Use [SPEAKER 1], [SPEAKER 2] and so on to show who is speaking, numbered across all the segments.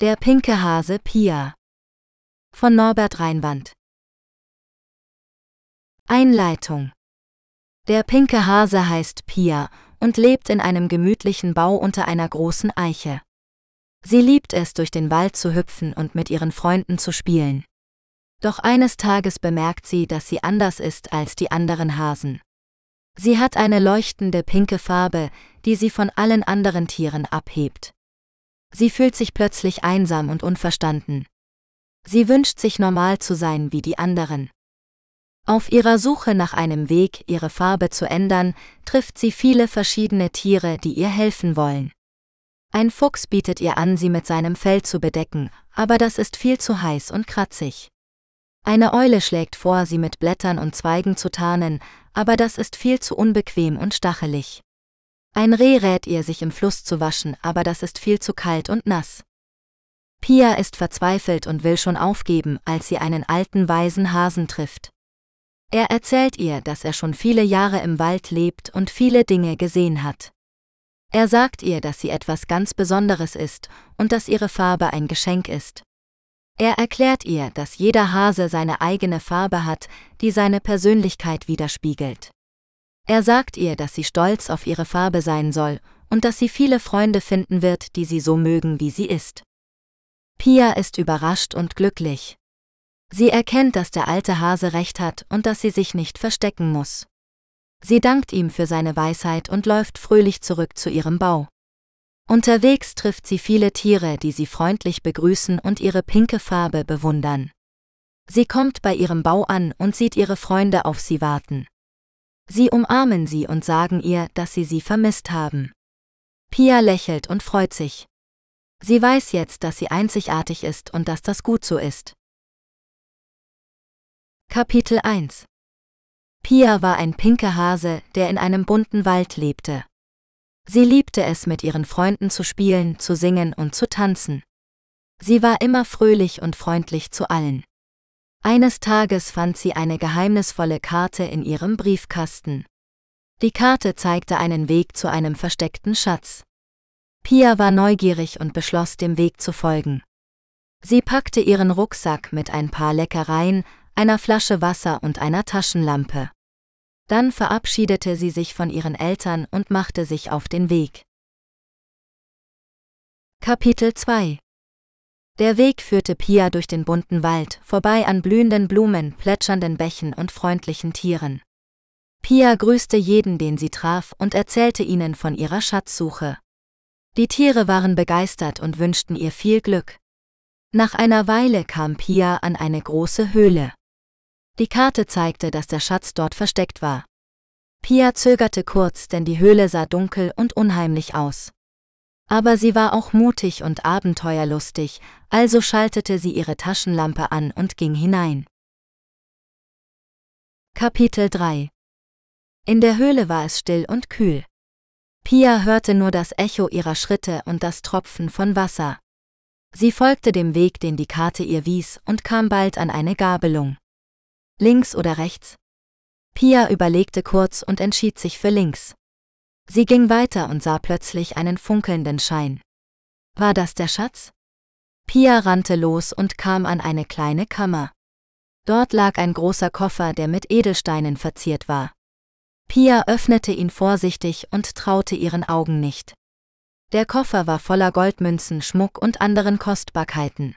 [SPEAKER 1] Der pinke Hase Pia von Norbert Reinwand Einleitung Der pinke Hase heißt Pia und lebt in einem gemütlichen Bau unter einer großen Eiche. Sie liebt es, durch den Wald zu hüpfen und mit ihren Freunden zu spielen. Doch eines Tages bemerkt sie, dass sie anders ist als die anderen Hasen. Sie hat eine leuchtende pinke Farbe, die sie von allen anderen Tieren abhebt. Sie fühlt sich plötzlich einsam und unverstanden. Sie wünscht sich normal zu sein wie die anderen. Auf ihrer Suche nach einem Weg, ihre Farbe zu ändern, trifft sie viele verschiedene Tiere, die ihr helfen wollen. Ein Fuchs bietet ihr an, sie mit seinem Fell zu bedecken, aber das ist viel zu heiß und kratzig. Eine Eule schlägt vor, sie mit Blättern und Zweigen zu tarnen, aber das ist viel zu unbequem und stachelig. Ein Reh rät ihr, sich im Fluss zu waschen, aber das ist viel zu kalt und nass. Pia ist verzweifelt und will schon aufgeben, als sie einen alten weisen Hasen trifft. Er erzählt ihr, dass er schon viele Jahre im Wald lebt und viele Dinge gesehen hat. Er sagt ihr, dass sie etwas ganz Besonderes ist und dass ihre Farbe ein Geschenk ist. Er erklärt ihr, dass jeder Hase seine eigene Farbe hat, die seine Persönlichkeit widerspiegelt. Er sagt ihr, dass sie stolz auf ihre Farbe sein soll und dass sie viele Freunde finden wird, die sie so mögen, wie sie ist. Pia ist überrascht und glücklich. Sie erkennt, dass der alte Hase recht hat und dass sie sich nicht verstecken muss. Sie dankt ihm für seine Weisheit und läuft fröhlich zurück zu ihrem Bau. Unterwegs trifft sie viele Tiere, die sie freundlich begrüßen und ihre pinke Farbe bewundern. Sie kommt bei ihrem Bau an und sieht ihre Freunde auf sie warten. Sie umarmen sie und sagen ihr, dass sie sie vermisst haben. Pia lächelt und freut sich. Sie weiß jetzt, dass sie einzigartig ist und dass das gut so ist. Kapitel 1 Pia war ein pinker Hase, der in einem bunten Wald lebte. Sie liebte es, mit ihren Freunden zu spielen, zu singen und zu tanzen. Sie war immer fröhlich und freundlich zu allen. Eines Tages fand sie eine geheimnisvolle Karte in ihrem Briefkasten. Die Karte zeigte einen Weg zu einem versteckten Schatz. Pia war neugierig und beschloss, dem Weg zu folgen. Sie packte ihren Rucksack mit ein paar Leckereien, einer Flasche Wasser und einer Taschenlampe. Dann verabschiedete sie sich von ihren Eltern und machte sich auf den Weg. Kapitel 2 der Weg führte Pia durch den bunten Wald, vorbei an blühenden Blumen, plätschernden Bächen und freundlichen Tieren. Pia grüßte jeden, den sie traf, und erzählte ihnen von ihrer Schatzsuche. Die Tiere waren begeistert und wünschten ihr viel Glück. Nach einer Weile kam Pia an eine große Höhle. Die Karte zeigte, dass der Schatz dort versteckt war. Pia zögerte kurz, denn die Höhle sah dunkel und unheimlich aus. Aber sie war auch mutig und abenteuerlustig, also schaltete sie ihre Taschenlampe an und ging hinein. Kapitel 3 In der Höhle war es still und kühl. Pia hörte nur das Echo ihrer Schritte und das Tropfen von Wasser. Sie folgte dem Weg, den die Karte ihr wies, und kam bald an eine Gabelung. Links oder rechts? Pia überlegte kurz und entschied sich für links. Sie ging weiter und sah plötzlich einen funkelnden Schein. War das der Schatz? Pia rannte los und kam an eine kleine Kammer. Dort lag ein großer Koffer, der mit Edelsteinen verziert war. Pia öffnete ihn vorsichtig und traute ihren Augen nicht. Der Koffer war voller Goldmünzen, Schmuck und anderen Kostbarkeiten.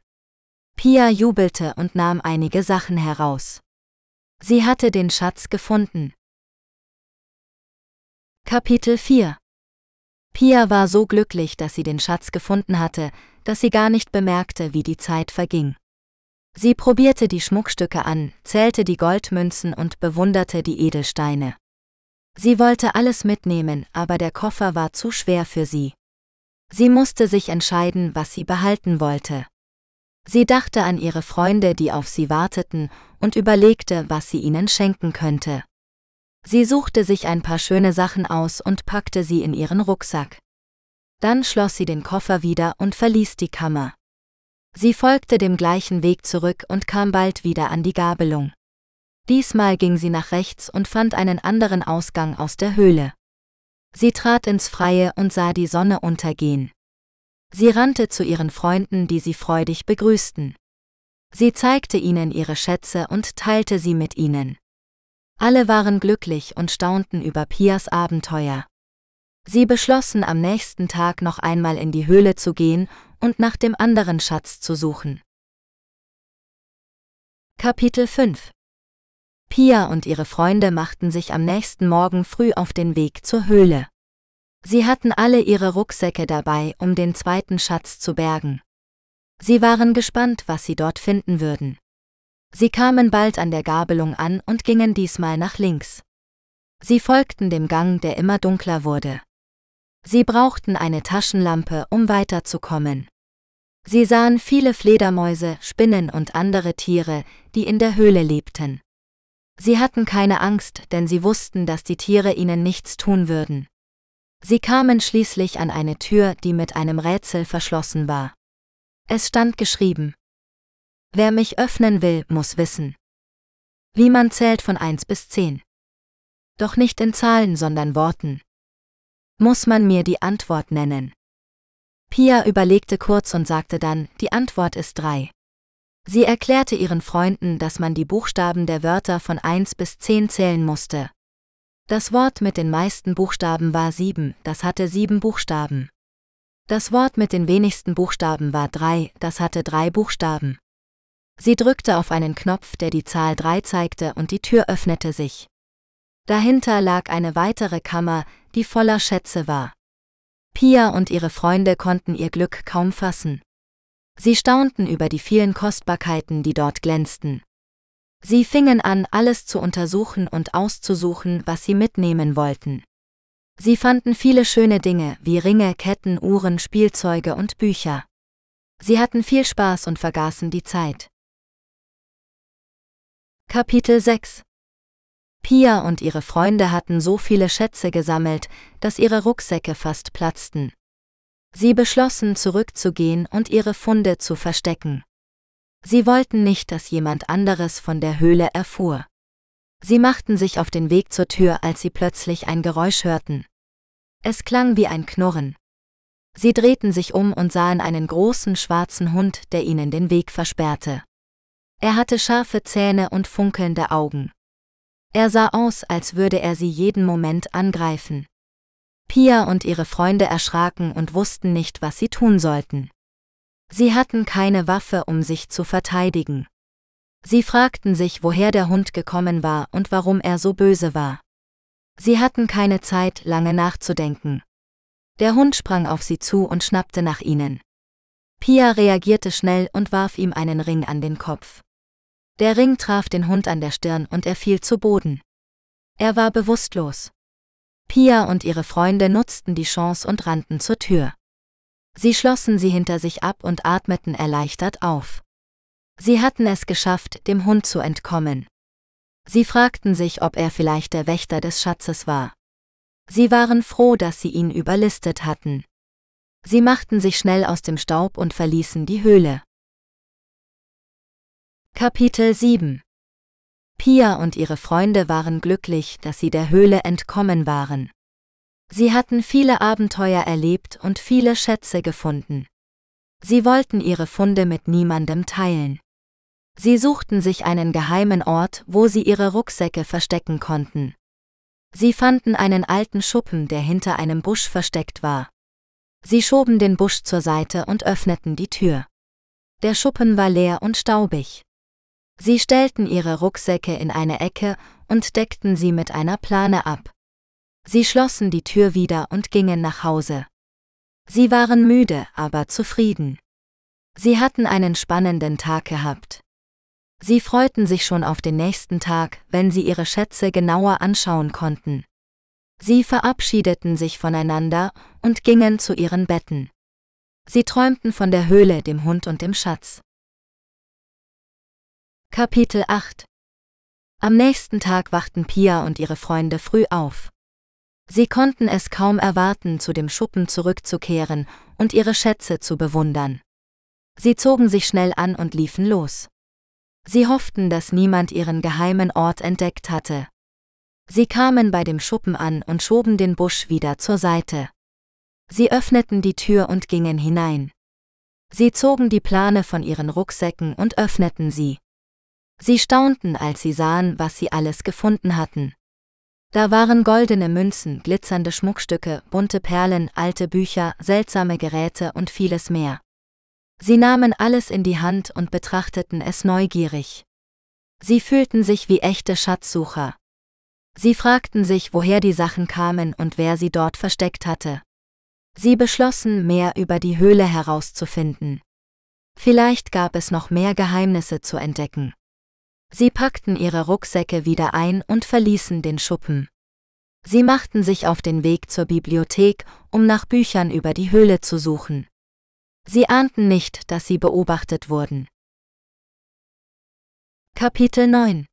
[SPEAKER 1] Pia jubelte und nahm einige Sachen heraus. Sie hatte den Schatz gefunden. Kapitel 4 Pia war so glücklich, dass sie den Schatz gefunden hatte, dass sie gar nicht bemerkte, wie die Zeit verging. Sie probierte die Schmuckstücke an, zählte die Goldmünzen und bewunderte die Edelsteine. Sie wollte alles mitnehmen, aber der Koffer war zu schwer für sie. Sie musste sich entscheiden, was sie behalten wollte. Sie dachte an ihre Freunde, die auf sie warteten, und überlegte, was sie ihnen schenken könnte. Sie suchte sich ein paar schöne Sachen aus und packte sie in ihren Rucksack. Dann schloss sie den Koffer wieder und verließ die Kammer. Sie folgte dem gleichen Weg zurück und kam bald wieder an die Gabelung. Diesmal ging sie nach rechts und fand einen anderen Ausgang aus der Höhle. Sie trat ins Freie und sah die Sonne untergehen. Sie rannte zu ihren Freunden, die sie freudig begrüßten. Sie zeigte ihnen ihre Schätze und teilte sie mit ihnen. Alle waren glücklich und staunten über Pias Abenteuer. Sie beschlossen am nächsten Tag noch einmal in die Höhle zu gehen und nach dem anderen Schatz zu suchen. Kapitel 5 Pia und ihre Freunde machten sich am nächsten Morgen früh auf den Weg zur Höhle. Sie hatten alle ihre Rucksäcke dabei, um den zweiten Schatz zu bergen. Sie waren gespannt, was sie dort finden würden. Sie kamen bald an der Gabelung an und gingen diesmal nach links. Sie folgten dem Gang, der immer dunkler wurde. Sie brauchten eine Taschenlampe, um weiterzukommen. Sie sahen viele Fledermäuse, Spinnen und andere Tiere, die in der Höhle lebten. Sie hatten keine Angst, denn sie wussten, dass die Tiere ihnen nichts tun würden. Sie kamen schließlich an eine Tür, die mit einem Rätsel verschlossen war. Es stand geschrieben. Wer mich öffnen will, muss wissen. Wie man zählt von 1 bis 10. Doch nicht in Zahlen, sondern Worten. Muss man mir die Antwort nennen? Pia überlegte kurz und sagte dann, die Antwort ist 3. Sie erklärte ihren Freunden, dass man die Buchstaben der Wörter von 1 bis 10 zählen musste. Das Wort mit den meisten Buchstaben war 7, das hatte 7 Buchstaben. Das Wort mit den wenigsten Buchstaben war 3, das hatte 3 Buchstaben. Sie drückte auf einen Knopf, der die Zahl 3 zeigte und die Tür öffnete sich. Dahinter lag eine weitere Kammer, die voller Schätze war. Pia und ihre Freunde konnten ihr Glück kaum fassen. Sie staunten über die vielen Kostbarkeiten, die dort glänzten. Sie fingen an, alles zu untersuchen und auszusuchen, was sie mitnehmen wollten. Sie fanden viele schöne Dinge wie Ringe, Ketten, Uhren, Spielzeuge und Bücher. Sie hatten viel Spaß und vergaßen die Zeit. Kapitel 6 Pia und ihre Freunde hatten so viele Schätze gesammelt, dass ihre Rucksäcke fast platzten. Sie beschlossen zurückzugehen und ihre Funde zu verstecken. Sie wollten nicht, dass jemand anderes von der Höhle erfuhr. Sie machten sich auf den Weg zur Tür, als sie plötzlich ein Geräusch hörten. Es klang wie ein Knurren. Sie drehten sich um und sahen einen großen schwarzen Hund, der ihnen den Weg versperrte. Er hatte scharfe Zähne und funkelnde Augen. Er sah aus, als würde er sie jeden Moment angreifen. Pia und ihre Freunde erschraken und wussten nicht, was sie tun sollten. Sie hatten keine Waffe, um sich zu verteidigen. Sie fragten sich, woher der Hund gekommen war und warum er so böse war. Sie hatten keine Zeit, lange nachzudenken. Der Hund sprang auf sie zu und schnappte nach ihnen. Pia reagierte schnell und warf ihm einen Ring an den Kopf. Der Ring traf den Hund an der Stirn und er fiel zu Boden. Er war bewusstlos. Pia und ihre Freunde nutzten die Chance und rannten zur Tür. Sie schlossen sie hinter sich ab und atmeten erleichtert auf. Sie hatten es geschafft, dem Hund zu entkommen. Sie fragten sich, ob er vielleicht der Wächter des Schatzes war. Sie waren froh, dass sie ihn überlistet hatten. Sie machten sich schnell aus dem Staub und verließen die Höhle. Kapitel 7 Pia und ihre Freunde waren glücklich, dass sie der Höhle entkommen waren. Sie hatten viele Abenteuer erlebt und viele Schätze gefunden. Sie wollten ihre Funde mit niemandem teilen. Sie suchten sich einen geheimen Ort, wo sie ihre Rucksäcke verstecken konnten. Sie fanden einen alten Schuppen, der hinter einem Busch versteckt war. Sie schoben den Busch zur Seite und öffneten die Tür. Der Schuppen war leer und staubig. Sie stellten ihre Rucksäcke in eine Ecke und deckten sie mit einer Plane ab. Sie schlossen die Tür wieder und gingen nach Hause. Sie waren müde, aber zufrieden. Sie hatten einen spannenden Tag gehabt. Sie freuten sich schon auf den nächsten Tag, wenn sie ihre Schätze genauer anschauen konnten. Sie verabschiedeten sich voneinander und gingen zu ihren Betten. Sie träumten von der Höhle, dem Hund und dem Schatz. Kapitel 8 Am nächsten Tag wachten Pia und ihre Freunde früh auf. Sie konnten es kaum erwarten, zu dem Schuppen zurückzukehren und ihre Schätze zu bewundern. Sie zogen sich schnell an und liefen los. Sie hofften, dass niemand ihren geheimen Ort entdeckt hatte. Sie kamen bei dem Schuppen an und schoben den Busch wieder zur Seite. Sie öffneten die Tür und gingen hinein. Sie zogen die Plane von ihren Rucksäcken und öffneten sie. Sie staunten, als sie sahen, was sie alles gefunden hatten. Da waren goldene Münzen, glitzernde Schmuckstücke, bunte Perlen, alte Bücher, seltsame Geräte und vieles mehr. Sie nahmen alles in die Hand und betrachteten es neugierig. Sie fühlten sich wie echte Schatzsucher. Sie fragten sich, woher die Sachen kamen und wer sie dort versteckt hatte. Sie beschlossen, mehr über die Höhle herauszufinden. Vielleicht gab es noch mehr Geheimnisse zu entdecken. Sie packten ihre Rucksäcke wieder ein und verließen den Schuppen. Sie machten sich auf den Weg zur Bibliothek, um nach Büchern über die Höhle zu suchen. Sie ahnten nicht, dass sie beobachtet wurden. Kapitel 9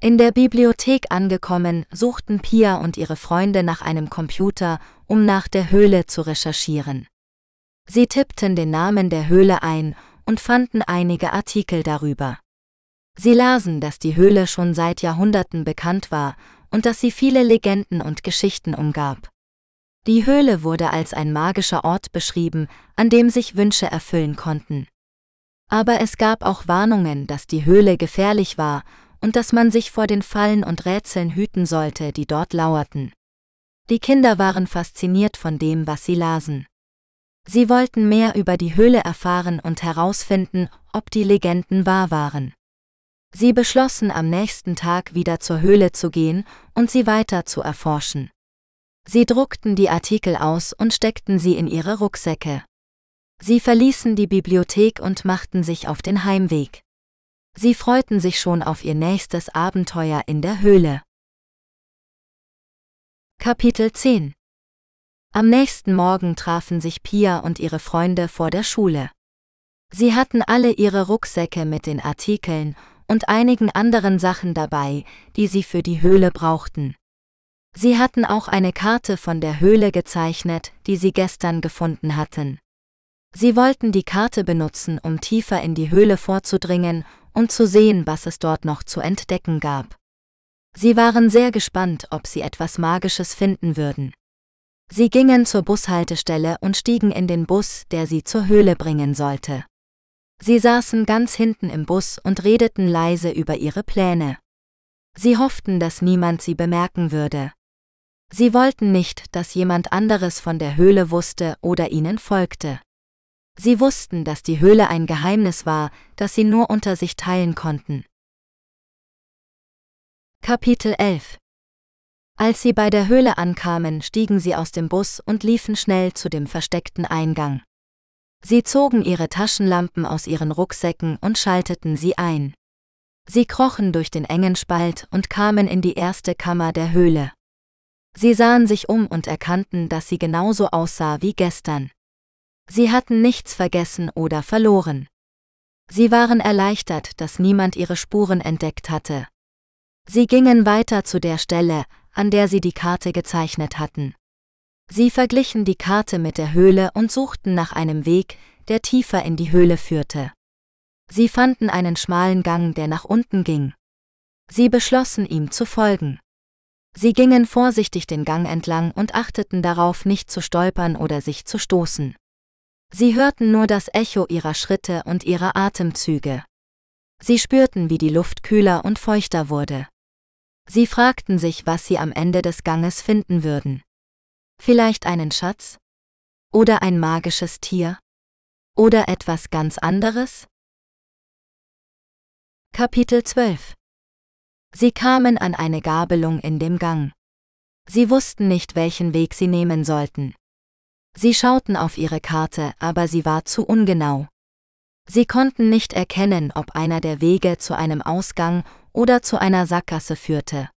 [SPEAKER 1] In der Bibliothek angekommen, suchten Pia und ihre Freunde nach einem Computer, um nach der Höhle zu recherchieren. Sie tippten den Namen der Höhle ein und fanden einige Artikel darüber. Sie lasen, dass die Höhle schon seit Jahrhunderten bekannt war und dass sie viele Legenden und Geschichten umgab. Die Höhle wurde als ein magischer Ort beschrieben, an dem sich Wünsche erfüllen konnten. Aber es gab auch Warnungen, dass die Höhle gefährlich war und dass man sich vor den Fallen und Rätseln hüten sollte, die dort lauerten. Die Kinder waren fasziniert von dem, was sie lasen. Sie wollten mehr über die Höhle erfahren und herausfinden, ob die Legenden wahr waren. Sie beschlossen am nächsten Tag wieder zur Höhle zu gehen und sie weiter zu erforschen. Sie druckten die Artikel aus und steckten sie in ihre Rucksäcke. Sie verließen die Bibliothek und machten sich auf den Heimweg. Sie freuten sich schon auf ihr nächstes Abenteuer in der Höhle. Kapitel 10 Am nächsten Morgen trafen sich Pia und ihre Freunde vor der Schule. Sie hatten alle ihre Rucksäcke mit den Artikeln und einigen anderen Sachen dabei, die sie für die Höhle brauchten. Sie hatten auch eine Karte von der Höhle gezeichnet, die sie gestern gefunden hatten. Sie wollten die Karte benutzen, um tiefer in die Höhle vorzudringen und zu sehen, was es dort noch zu entdecken gab. Sie waren sehr gespannt, ob sie etwas Magisches finden würden. Sie gingen zur Bushaltestelle und stiegen in den Bus, der sie zur Höhle bringen sollte. Sie saßen ganz hinten im Bus und redeten leise über ihre Pläne. Sie hofften, dass niemand sie bemerken würde. Sie wollten nicht, dass jemand anderes von der Höhle wusste oder ihnen folgte. Sie wussten, dass die Höhle ein Geheimnis war, das sie nur unter sich teilen konnten. Kapitel 11 Als sie bei der Höhle ankamen, stiegen sie aus dem Bus und liefen schnell zu dem versteckten Eingang. Sie zogen ihre Taschenlampen aus ihren Rucksäcken und schalteten sie ein. Sie krochen durch den engen Spalt und kamen in die erste Kammer der Höhle. Sie sahen sich um und erkannten, dass sie genauso aussah wie gestern. Sie hatten nichts vergessen oder verloren. Sie waren erleichtert, dass niemand ihre Spuren entdeckt hatte. Sie gingen weiter zu der Stelle, an der sie die Karte gezeichnet hatten. Sie verglichen die Karte mit der Höhle und suchten nach einem Weg, der tiefer in die Höhle führte. Sie fanden einen schmalen Gang, der nach unten ging. Sie beschlossen ihm zu folgen. Sie gingen vorsichtig den Gang entlang und achteten darauf, nicht zu stolpern oder sich zu stoßen. Sie hörten nur das Echo ihrer Schritte und ihrer Atemzüge. Sie spürten, wie die Luft kühler und feuchter wurde. Sie fragten sich, was sie am Ende des Ganges finden würden. Vielleicht einen Schatz? Oder ein magisches Tier? Oder etwas ganz anderes? Kapitel 12 Sie kamen an eine Gabelung in dem Gang. Sie wussten nicht, welchen Weg sie nehmen sollten. Sie schauten auf ihre Karte, aber sie war zu ungenau. Sie konnten nicht erkennen, ob einer der Wege zu einem Ausgang oder zu einer Sackgasse führte.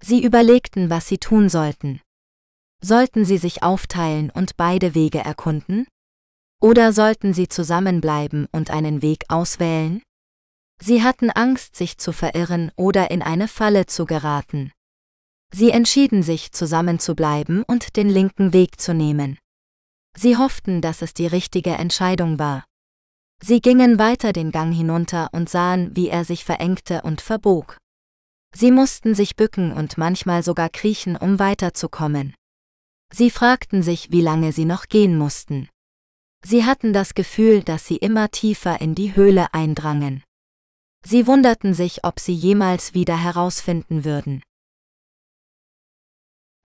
[SPEAKER 1] Sie überlegten, was sie tun sollten. Sollten sie sich aufteilen und beide Wege erkunden? Oder sollten sie zusammenbleiben und einen Weg auswählen? Sie hatten Angst, sich zu verirren oder in eine Falle zu geraten. Sie entschieden sich, zusammenzubleiben und den linken Weg zu nehmen. Sie hofften, dass es die richtige Entscheidung war. Sie gingen weiter den Gang hinunter und sahen, wie er sich verengte und verbog. Sie mussten sich bücken und manchmal sogar kriechen, um weiterzukommen. Sie fragten sich, wie lange sie noch gehen mussten. Sie hatten das Gefühl, dass sie immer tiefer in die Höhle eindrangen. Sie wunderten sich, ob sie jemals wieder herausfinden würden.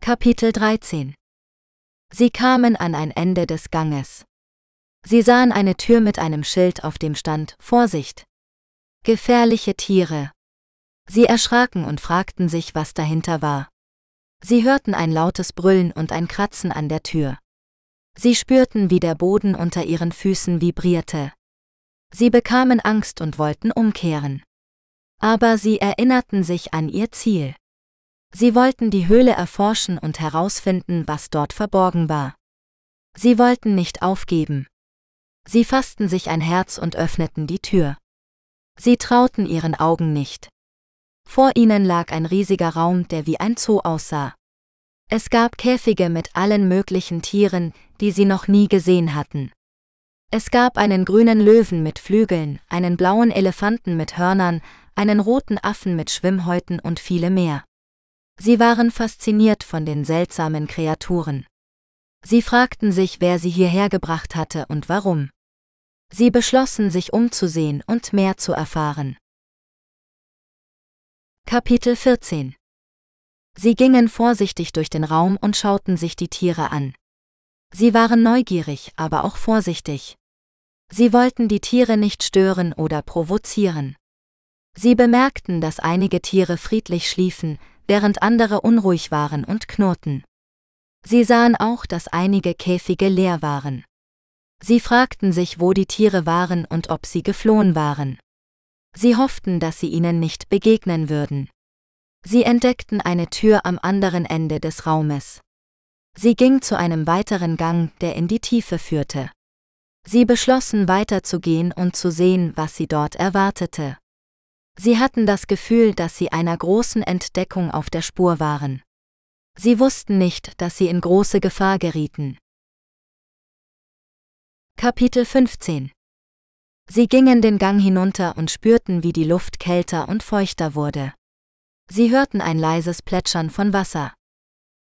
[SPEAKER 1] Kapitel 13 Sie kamen an ein Ende des Ganges. Sie sahen eine Tür mit einem Schild, auf dem stand Vorsicht. Gefährliche Tiere. Sie erschraken und fragten sich, was dahinter war. Sie hörten ein lautes Brüllen und ein Kratzen an der Tür. Sie spürten, wie der Boden unter ihren Füßen vibrierte. Sie bekamen Angst und wollten umkehren. Aber sie erinnerten sich an ihr Ziel. Sie wollten die Höhle erforschen und herausfinden, was dort verborgen war. Sie wollten nicht aufgeben. Sie fassten sich ein Herz und öffneten die Tür. Sie trauten ihren Augen nicht. Vor ihnen lag ein riesiger Raum, der wie ein Zoo aussah. Es gab Käfige mit allen möglichen Tieren, die sie noch nie gesehen hatten. Es gab einen grünen Löwen mit Flügeln, einen blauen Elefanten mit Hörnern, einen roten Affen mit Schwimmhäuten und viele mehr. Sie waren fasziniert von den seltsamen Kreaturen. Sie fragten sich, wer sie hierher gebracht hatte und warum. Sie beschlossen, sich umzusehen und mehr zu erfahren. Kapitel 14 Sie gingen vorsichtig durch den Raum und schauten sich die Tiere an. Sie waren neugierig, aber auch vorsichtig. Sie wollten die Tiere nicht stören oder provozieren. Sie bemerkten, dass einige Tiere friedlich schliefen, während andere unruhig waren und knurrten. Sie sahen auch, dass einige Käfige leer waren. Sie fragten sich, wo die Tiere waren und ob sie geflohen waren. Sie hofften, dass sie ihnen nicht begegnen würden. Sie entdeckten eine Tür am anderen Ende des Raumes. Sie ging zu einem weiteren Gang, der in die Tiefe führte. Sie beschlossen weiterzugehen und zu sehen, was sie dort erwartete. Sie hatten das Gefühl, dass sie einer großen Entdeckung auf der Spur waren. Sie wussten nicht, dass sie in große Gefahr gerieten. Kapitel 15 Sie gingen den Gang hinunter und spürten, wie die Luft kälter und feuchter wurde. Sie hörten ein leises Plätschern von Wasser.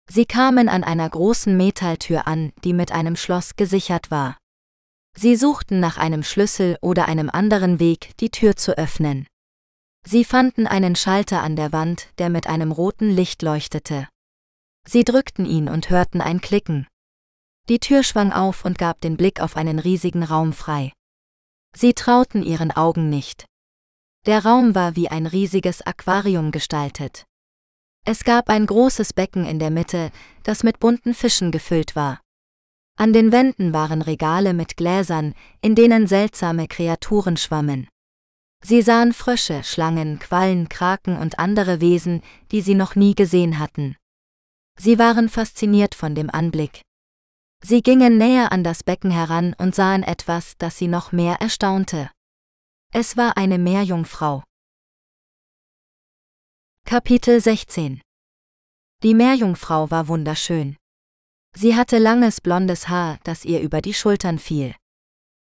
[SPEAKER 1] Sie kamen an einer großen Metalltür an, die mit einem Schloss gesichert war. Sie suchten nach einem Schlüssel oder einem anderen Weg, die Tür zu öffnen. Sie fanden einen Schalter an der Wand, der mit einem roten Licht leuchtete. Sie drückten ihn und hörten ein Klicken. Die Tür schwang auf und gab den Blick auf einen riesigen Raum frei. Sie trauten ihren Augen nicht. Der Raum war wie ein riesiges Aquarium gestaltet. Es gab ein großes Becken in der Mitte, das mit bunten Fischen gefüllt war. An den Wänden waren Regale mit Gläsern, in denen seltsame Kreaturen schwammen. Sie sahen Frösche, Schlangen, Quallen, Kraken und andere Wesen, die sie noch nie gesehen hatten. Sie waren fasziniert von dem Anblick. Sie gingen näher an das Becken heran und sahen etwas, das sie noch mehr erstaunte. Es war eine Meerjungfrau. Kapitel 16 Die Meerjungfrau war wunderschön. Sie hatte langes blondes Haar, das ihr über die Schultern fiel.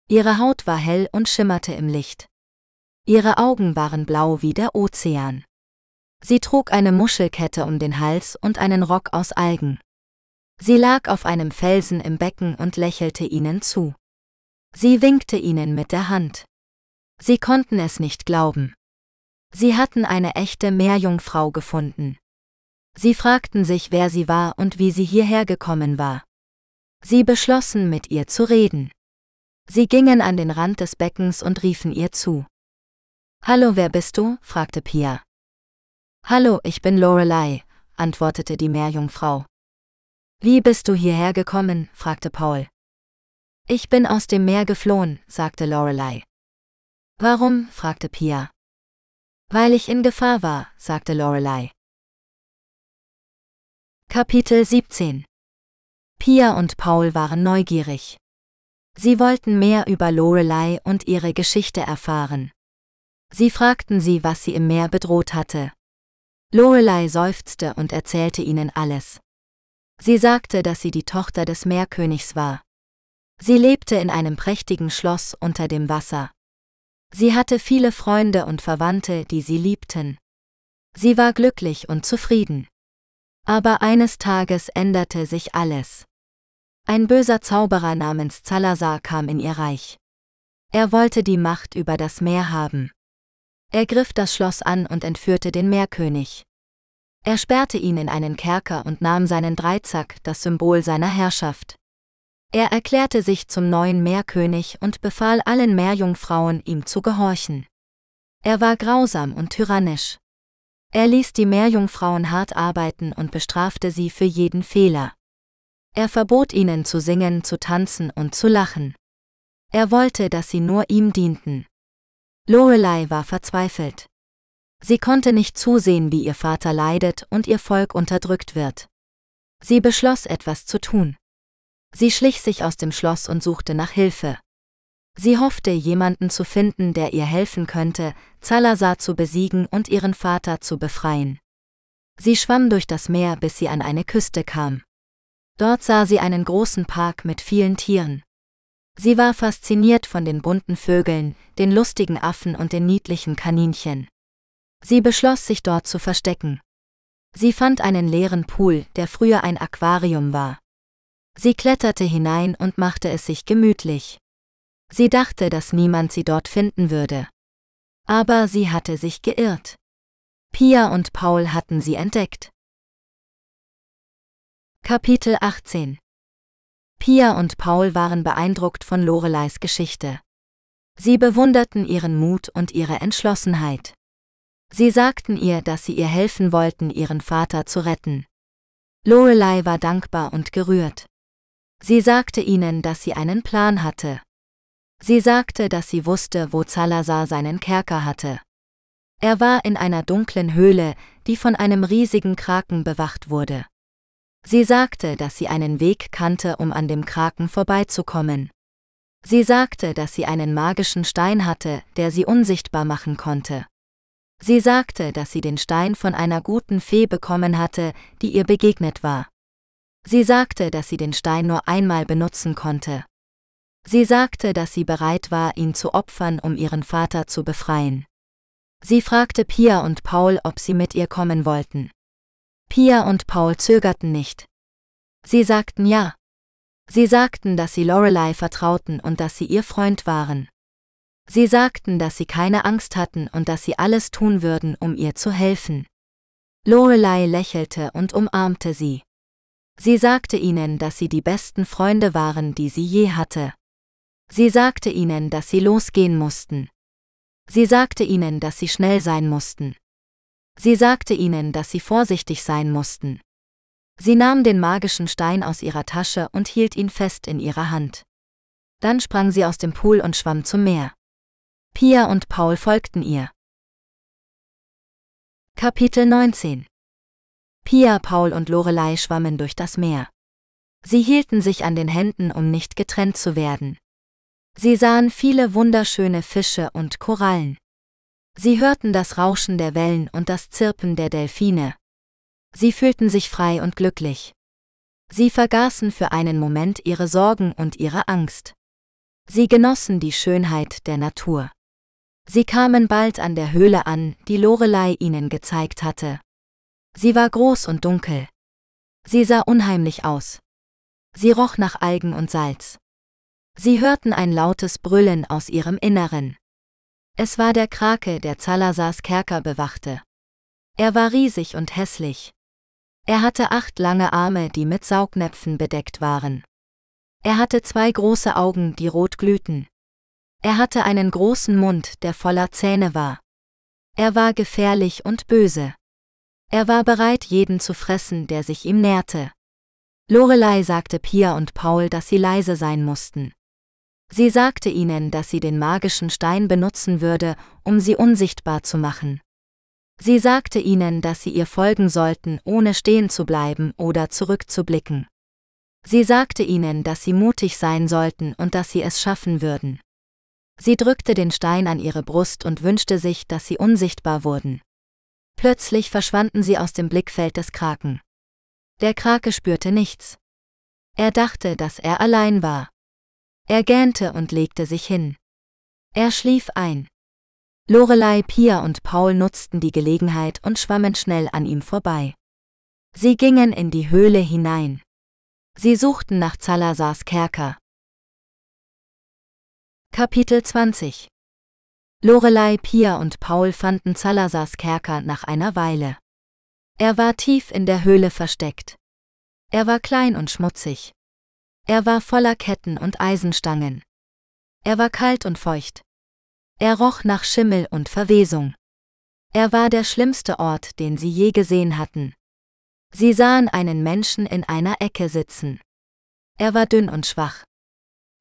[SPEAKER 1] Ihre Haut war hell und schimmerte im Licht. Ihre Augen waren blau wie der Ozean. Sie trug eine Muschelkette um den Hals und einen Rock aus Algen. Sie lag auf einem Felsen im Becken und lächelte ihnen zu. Sie winkte ihnen mit der Hand. Sie konnten es nicht glauben. Sie hatten eine echte Meerjungfrau gefunden. Sie fragten sich, wer sie war und wie sie hierher gekommen war. Sie beschlossen, mit ihr zu reden. Sie gingen an den Rand des Beckens und riefen ihr zu. Hallo, wer bist du? fragte Pia. Hallo, ich bin Lorelei, antwortete die Meerjungfrau. Wie bist du hierher gekommen? fragte Paul. Ich bin aus dem Meer geflohen, sagte Lorelei. Warum? fragte Pia. Weil ich in Gefahr war, sagte Lorelei. Kapitel 17 Pia und Paul waren neugierig. Sie wollten mehr über Lorelei und ihre Geschichte erfahren. Sie fragten sie, was sie im Meer bedroht hatte. Lorelei seufzte und erzählte ihnen alles. Sie sagte, dass sie die Tochter des Meerkönigs war. Sie lebte in einem prächtigen Schloss unter dem Wasser. Sie hatte viele Freunde und Verwandte, die sie liebten. Sie war glücklich und zufrieden. Aber eines Tages änderte sich alles. Ein böser Zauberer namens Zalazar kam in ihr Reich. Er wollte die Macht über das Meer haben. Er griff das Schloss an und entführte den Meerkönig. Er sperrte ihn in einen Kerker und nahm seinen Dreizack, das Symbol seiner Herrschaft. Er erklärte sich zum neuen Meerkönig und befahl allen Meerjungfrauen, ihm zu gehorchen. Er war grausam und tyrannisch. Er ließ die Meerjungfrauen hart arbeiten und bestrafte sie für jeden Fehler. Er verbot ihnen zu singen, zu tanzen und zu lachen. Er wollte, dass sie nur ihm dienten. Lorelei war verzweifelt. Sie konnte nicht zusehen, wie ihr Vater leidet und ihr Volk unterdrückt wird. Sie beschloss etwas zu tun. Sie schlich sich aus dem Schloss und suchte nach Hilfe. Sie hoffte, jemanden zu finden, der ihr helfen könnte, Zalazar zu besiegen und ihren Vater zu befreien. Sie schwamm durch das Meer, bis sie an eine Küste kam. Dort sah sie einen großen Park mit vielen Tieren. Sie war fasziniert von den bunten Vögeln, den lustigen Affen und den niedlichen Kaninchen. Sie beschloss, sich dort zu verstecken. Sie fand einen leeren Pool, der früher ein Aquarium war. Sie kletterte hinein und machte es sich gemütlich. Sie dachte, dass niemand sie dort finden würde. Aber sie hatte sich geirrt. Pia und Paul hatten sie entdeckt. Kapitel 18 Pia und Paul waren beeindruckt von Loreleis Geschichte. Sie bewunderten ihren Mut und ihre Entschlossenheit. Sie sagten ihr, dass sie ihr helfen wollten, ihren Vater zu retten. Lorelei war dankbar und gerührt. Sie sagte ihnen, dass sie einen Plan hatte. Sie sagte, dass sie wusste, wo Zalazar seinen Kerker hatte. Er war in einer dunklen Höhle, die von einem riesigen Kraken bewacht wurde. Sie sagte, dass sie einen Weg kannte, um an dem Kraken vorbeizukommen. Sie sagte, dass sie einen magischen Stein hatte, der sie unsichtbar machen konnte. Sie sagte, dass sie den Stein von einer guten Fee bekommen hatte, die ihr begegnet war. Sie sagte, dass sie den Stein nur einmal benutzen konnte. Sie sagte, dass sie bereit war, ihn zu opfern, um ihren Vater zu befreien. Sie fragte Pia und Paul, ob sie mit ihr kommen wollten. Pia und Paul zögerten nicht. Sie sagten ja. Sie sagten, dass sie Lorelei vertrauten und dass sie ihr Freund waren. Sie sagten, dass sie keine Angst hatten und dass sie alles tun würden, um ihr zu helfen. Lorelei lächelte und umarmte sie. Sie sagte ihnen, dass sie die besten Freunde waren, die sie je hatte. Sie sagte ihnen, dass sie losgehen mussten. Sie sagte ihnen, dass sie schnell sein mussten. Sie sagte ihnen, dass sie vorsichtig sein mussten. Sie nahm den magischen Stein aus ihrer Tasche und hielt ihn fest in ihrer Hand. Dann sprang sie aus dem Pool und schwamm zum Meer. Pia und Paul folgten ihr. Kapitel 19 Pia, Paul und Lorelei schwammen durch das Meer. Sie hielten sich an den Händen, um nicht getrennt zu werden. Sie sahen viele wunderschöne Fische und Korallen. Sie hörten das Rauschen der Wellen und das Zirpen der Delfine. Sie fühlten sich frei und glücklich. Sie vergaßen für einen Moment ihre Sorgen und ihre Angst. Sie genossen die Schönheit der Natur. Sie kamen bald an der Höhle an, die Lorelei ihnen gezeigt hatte. Sie war groß und dunkel. Sie sah unheimlich aus. Sie roch nach Algen und Salz. Sie hörten ein lautes Brüllen aus ihrem Inneren. Es war der Krake, der Zalazars Kerker bewachte. Er war riesig und hässlich. Er hatte acht lange Arme, die mit Saugnäpfen bedeckt waren. Er hatte zwei große Augen, die rot glühten. Er hatte einen großen Mund, der voller Zähne war. Er war gefährlich und böse. Er war bereit, jeden zu fressen, der sich ihm näherte. Lorelei sagte Pia und Paul, dass sie leise sein mussten. Sie sagte ihnen, dass sie den magischen Stein benutzen würde, um sie unsichtbar zu machen. Sie sagte ihnen, dass sie ihr folgen sollten, ohne stehen zu bleiben oder zurückzublicken. Sie sagte ihnen, dass sie mutig sein sollten und dass sie es schaffen würden. Sie drückte den Stein an ihre Brust und wünschte sich, dass sie unsichtbar wurden. Plötzlich verschwanden sie aus dem Blickfeld des Kraken. Der Krake spürte nichts. Er dachte, dass er allein war. Er gähnte und legte sich hin. Er schlief ein. Lorelei, Pia und Paul nutzten die Gelegenheit und schwammen schnell an ihm vorbei. Sie gingen in die Höhle hinein. Sie suchten nach Salazars Kerker. Kapitel 20 Lorelei, Pia und Paul fanden Salazars Kerker nach einer Weile. Er war tief in der Höhle versteckt. Er war klein und schmutzig. Er war voller Ketten und Eisenstangen. Er war kalt und feucht. Er roch nach Schimmel und Verwesung. Er war der schlimmste Ort, den sie je gesehen hatten. Sie sahen einen Menschen in einer Ecke sitzen. Er war dünn und schwach.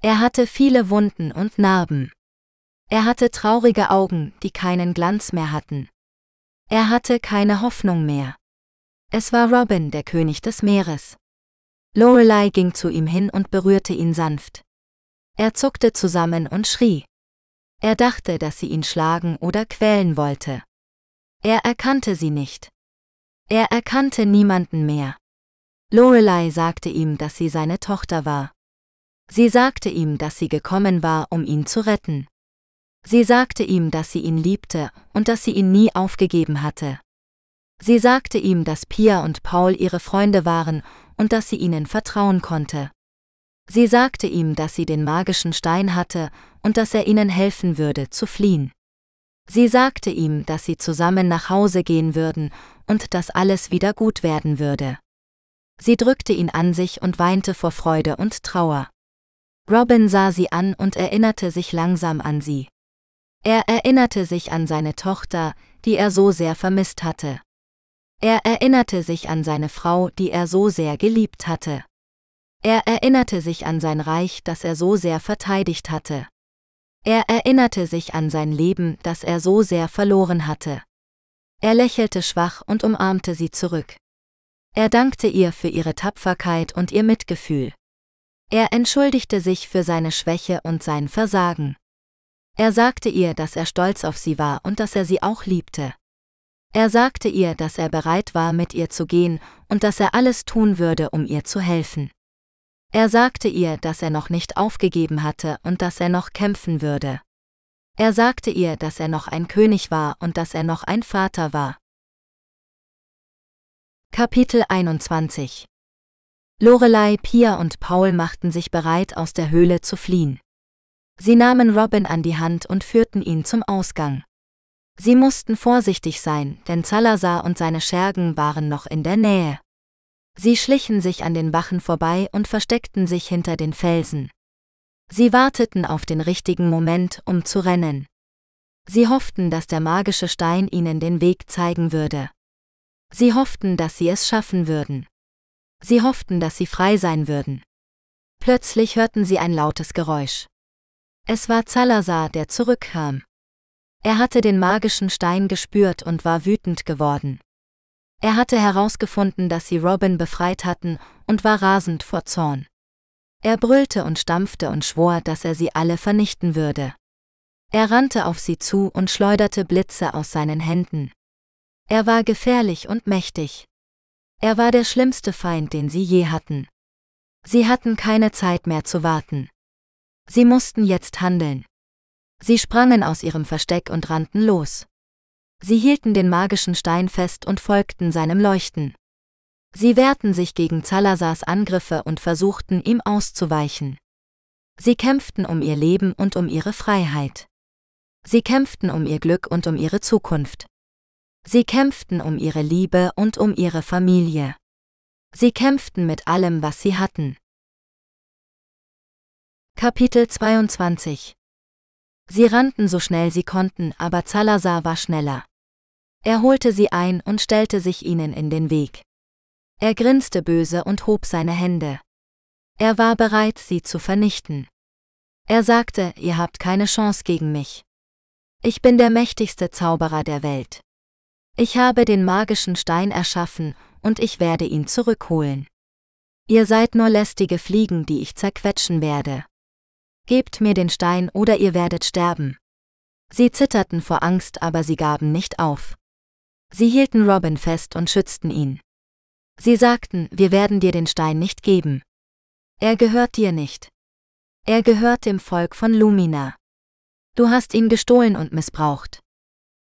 [SPEAKER 1] Er hatte viele Wunden und Narben. Er hatte traurige Augen, die keinen Glanz mehr hatten. Er hatte keine Hoffnung mehr. Es war Robin, der König des Meeres. Lorelei ging zu ihm hin und berührte ihn sanft. Er zuckte zusammen und schrie. Er dachte, dass sie ihn schlagen oder quälen wollte. Er erkannte sie nicht. Er erkannte niemanden mehr. Lorelei sagte ihm, dass sie seine Tochter war. Sie sagte ihm, dass sie gekommen war, um ihn zu retten. Sie sagte ihm, dass sie ihn liebte und dass sie ihn nie aufgegeben hatte. Sie sagte ihm, dass Pia und Paul ihre Freunde waren und dass sie ihnen vertrauen konnte. Sie sagte ihm, dass sie den magischen Stein hatte und dass er ihnen helfen würde, zu fliehen. Sie sagte ihm, dass sie zusammen nach Hause gehen würden und dass alles wieder gut werden würde. Sie drückte ihn an sich und weinte vor Freude und Trauer. Robin sah sie an und erinnerte sich langsam an sie. Er erinnerte sich an seine Tochter, die er so sehr vermisst hatte. Er erinnerte sich an seine Frau, die er so sehr geliebt hatte. Er erinnerte sich an sein Reich, das er so sehr verteidigt hatte. Er erinnerte sich an sein Leben, das er so sehr verloren hatte. Er lächelte schwach und umarmte sie zurück. Er dankte ihr für ihre Tapferkeit und ihr Mitgefühl. Er entschuldigte sich für seine Schwäche und sein Versagen. Er sagte ihr, dass er stolz auf sie war und dass er sie auch liebte. Er sagte ihr, dass er bereit war, mit ihr zu gehen und dass er alles tun würde, um ihr zu helfen. Er sagte ihr, dass er noch nicht aufgegeben hatte und dass er noch kämpfen würde. Er sagte ihr, dass er noch ein König war und dass er noch ein Vater war. Kapitel 21 Lorelei, Pia und Paul machten sich bereit, aus der Höhle zu fliehen. Sie nahmen Robin an die Hand und führten ihn zum Ausgang. Sie mussten vorsichtig sein, denn Salazar und seine Schergen waren noch in der Nähe. Sie schlichen sich an den Wachen vorbei und versteckten sich hinter den Felsen. Sie warteten auf den richtigen Moment, um zu rennen. Sie hofften, dass der magische Stein ihnen den Weg zeigen würde. Sie hofften, dass sie es schaffen würden. Sie hofften, dass sie frei sein würden. Plötzlich hörten sie ein lautes Geräusch. Es war Salazar, der zurückkam. Er hatte den magischen Stein gespürt und war wütend geworden. Er hatte herausgefunden, dass sie Robin befreit hatten und war rasend vor Zorn. Er brüllte und stampfte und schwor, dass er sie alle vernichten würde. Er rannte auf sie zu und schleuderte Blitze aus seinen Händen. Er war gefährlich und mächtig. Er war der schlimmste Feind, den sie je hatten. Sie hatten keine Zeit mehr zu warten. Sie mussten jetzt handeln. Sie sprangen aus ihrem Versteck und rannten los. Sie hielten den magischen Stein fest und folgten seinem Leuchten. Sie wehrten sich gegen Salazars Angriffe und versuchten, ihm auszuweichen. Sie kämpften um ihr Leben und um ihre Freiheit. Sie kämpften um ihr Glück und um ihre Zukunft. Sie kämpften um ihre Liebe und um ihre Familie. Sie kämpften mit allem, was sie hatten. Kapitel 22 Sie rannten so schnell sie konnten, aber Salazar war schneller. Er holte sie ein und stellte sich ihnen in den Weg. Er grinste böse und hob seine Hände. Er war bereit, sie zu vernichten. Er sagte, ihr habt keine Chance gegen mich. Ich bin der mächtigste Zauberer der Welt. Ich habe den magischen Stein erschaffen, und ich werde ihn zurückholen. Ihr seid nur lästige Fliegen, die ich zerquetschen werde. Gebt mir den Stein oder ihr werdet sterben. Sie zitterten vor Angst, aber sie gaben nicht auf. Sie hielten Robin fest und schützten ihn. Sie sagten, wir werden dir den Stein nicht geben. Er gehört dir nicht. Er gehört dem Volk von Lumina. Du hast ihn gestohlen und missbraucht.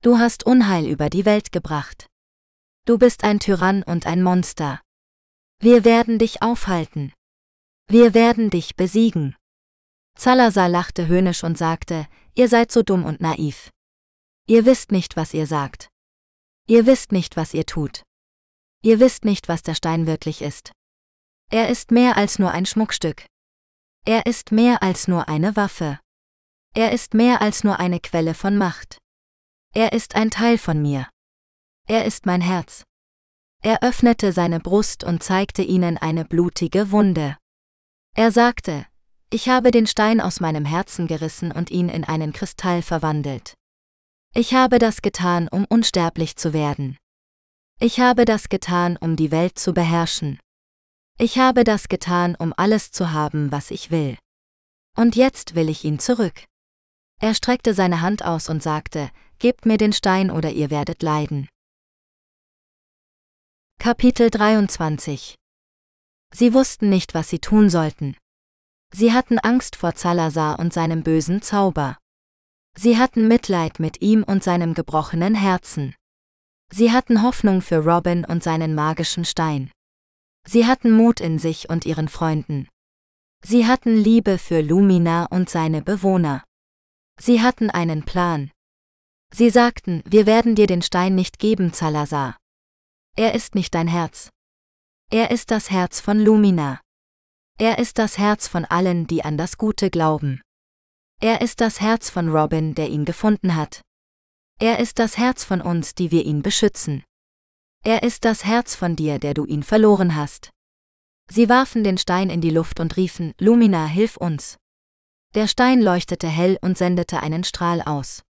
[SPEAKER 1] Du hast Unheil über die Welt gebracht. Du bist ein Tyrann und ein Monster. Wir werden dich aufhalten. Wir werden dich besiegen. Salazar lachte höhnisch und sagte, ihr seid so dumm und naiv. Ihr wisst nicht, was ihr sagt. Ihr wisst nicht, was ihr tut. Ihr wisst nicht, was der Stein wirklich ist. Er ist mehr als nur ein Schmuckstück. Er ist mehr als nur eine Waffe. Er ist mehr als nur eine Quelle von Macht. Er ist ein Teil von mir. Er ist mein Herz. Er öffnete seine Brust und zeigte ihnen eine blutige Wunde. Er sagte, ich habe den Stein aus meinem Herzen gerissen und ihn in einen Kristall verwandelt. Ich habe das getan, um unsterblich zu werden. Ich habe das getan, um die Welt zu beherrschen. Ich habe das getan, um alles zu haben, was ich will. Und jetzt will ich ihn zurück. Er streckte seine Hand aus und sagte, Gebt mir den Stein oder ihr werdet leiden. Kapitel 23 Sie wussten nicht, was sie tun sollten. Sie hatten Angst vor Zalazar und seinem bösen Zauber. Sie hatten Mitleid mit ihm und seinem gebrochenen Herzen. Sie hatten Hoffnung für Robin und seinen magischen Stein. Sie hatten Mut in sich und ihren Freunden. Sie hatten Liebe für Lumina und seine Bewohner. Sie hatten einen Plan. Sie sagten, wir werden dir den Stein nicht geben, Zalazar. Er ist nicht dein Herz. Er ist das Herz von Lumina. Er ist das Herz von allen, die an das Gute glauben. Er ist das Herz von Robin, der ihn gefunden hat. Er ist das Herz von uns, die wir ihn beschützen. Er ist das Herz von dir, der du ihn verloren hast. Sie warfen den Stein in die Luft und riefen, Lumina, hilf uns. Der Stein leuchtete hell und sendete einen Strahl aus.